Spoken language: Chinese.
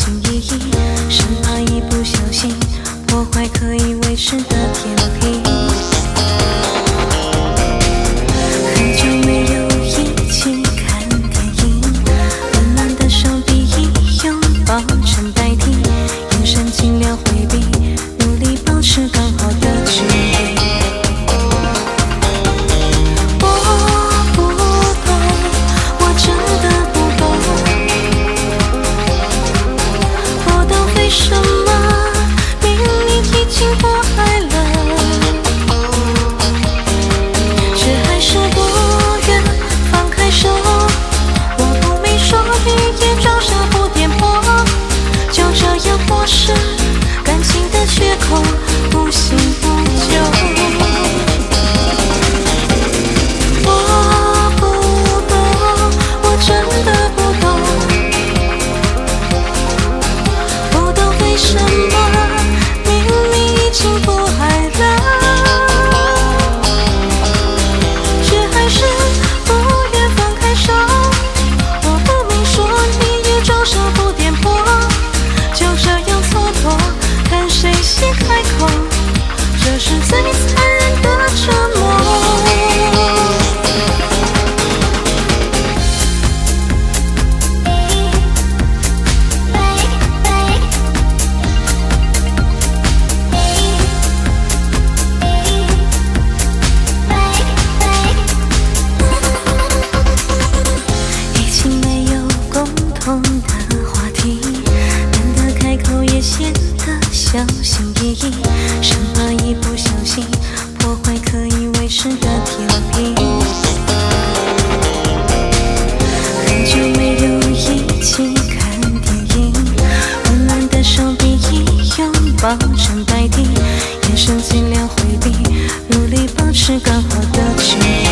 小心翼翼，生怕一不小心破坏可以维持的平衡。很久没有一起看电影，温暖的手臂以拥抱成代替，眼神尽量回避，努力保持高。是刚好的情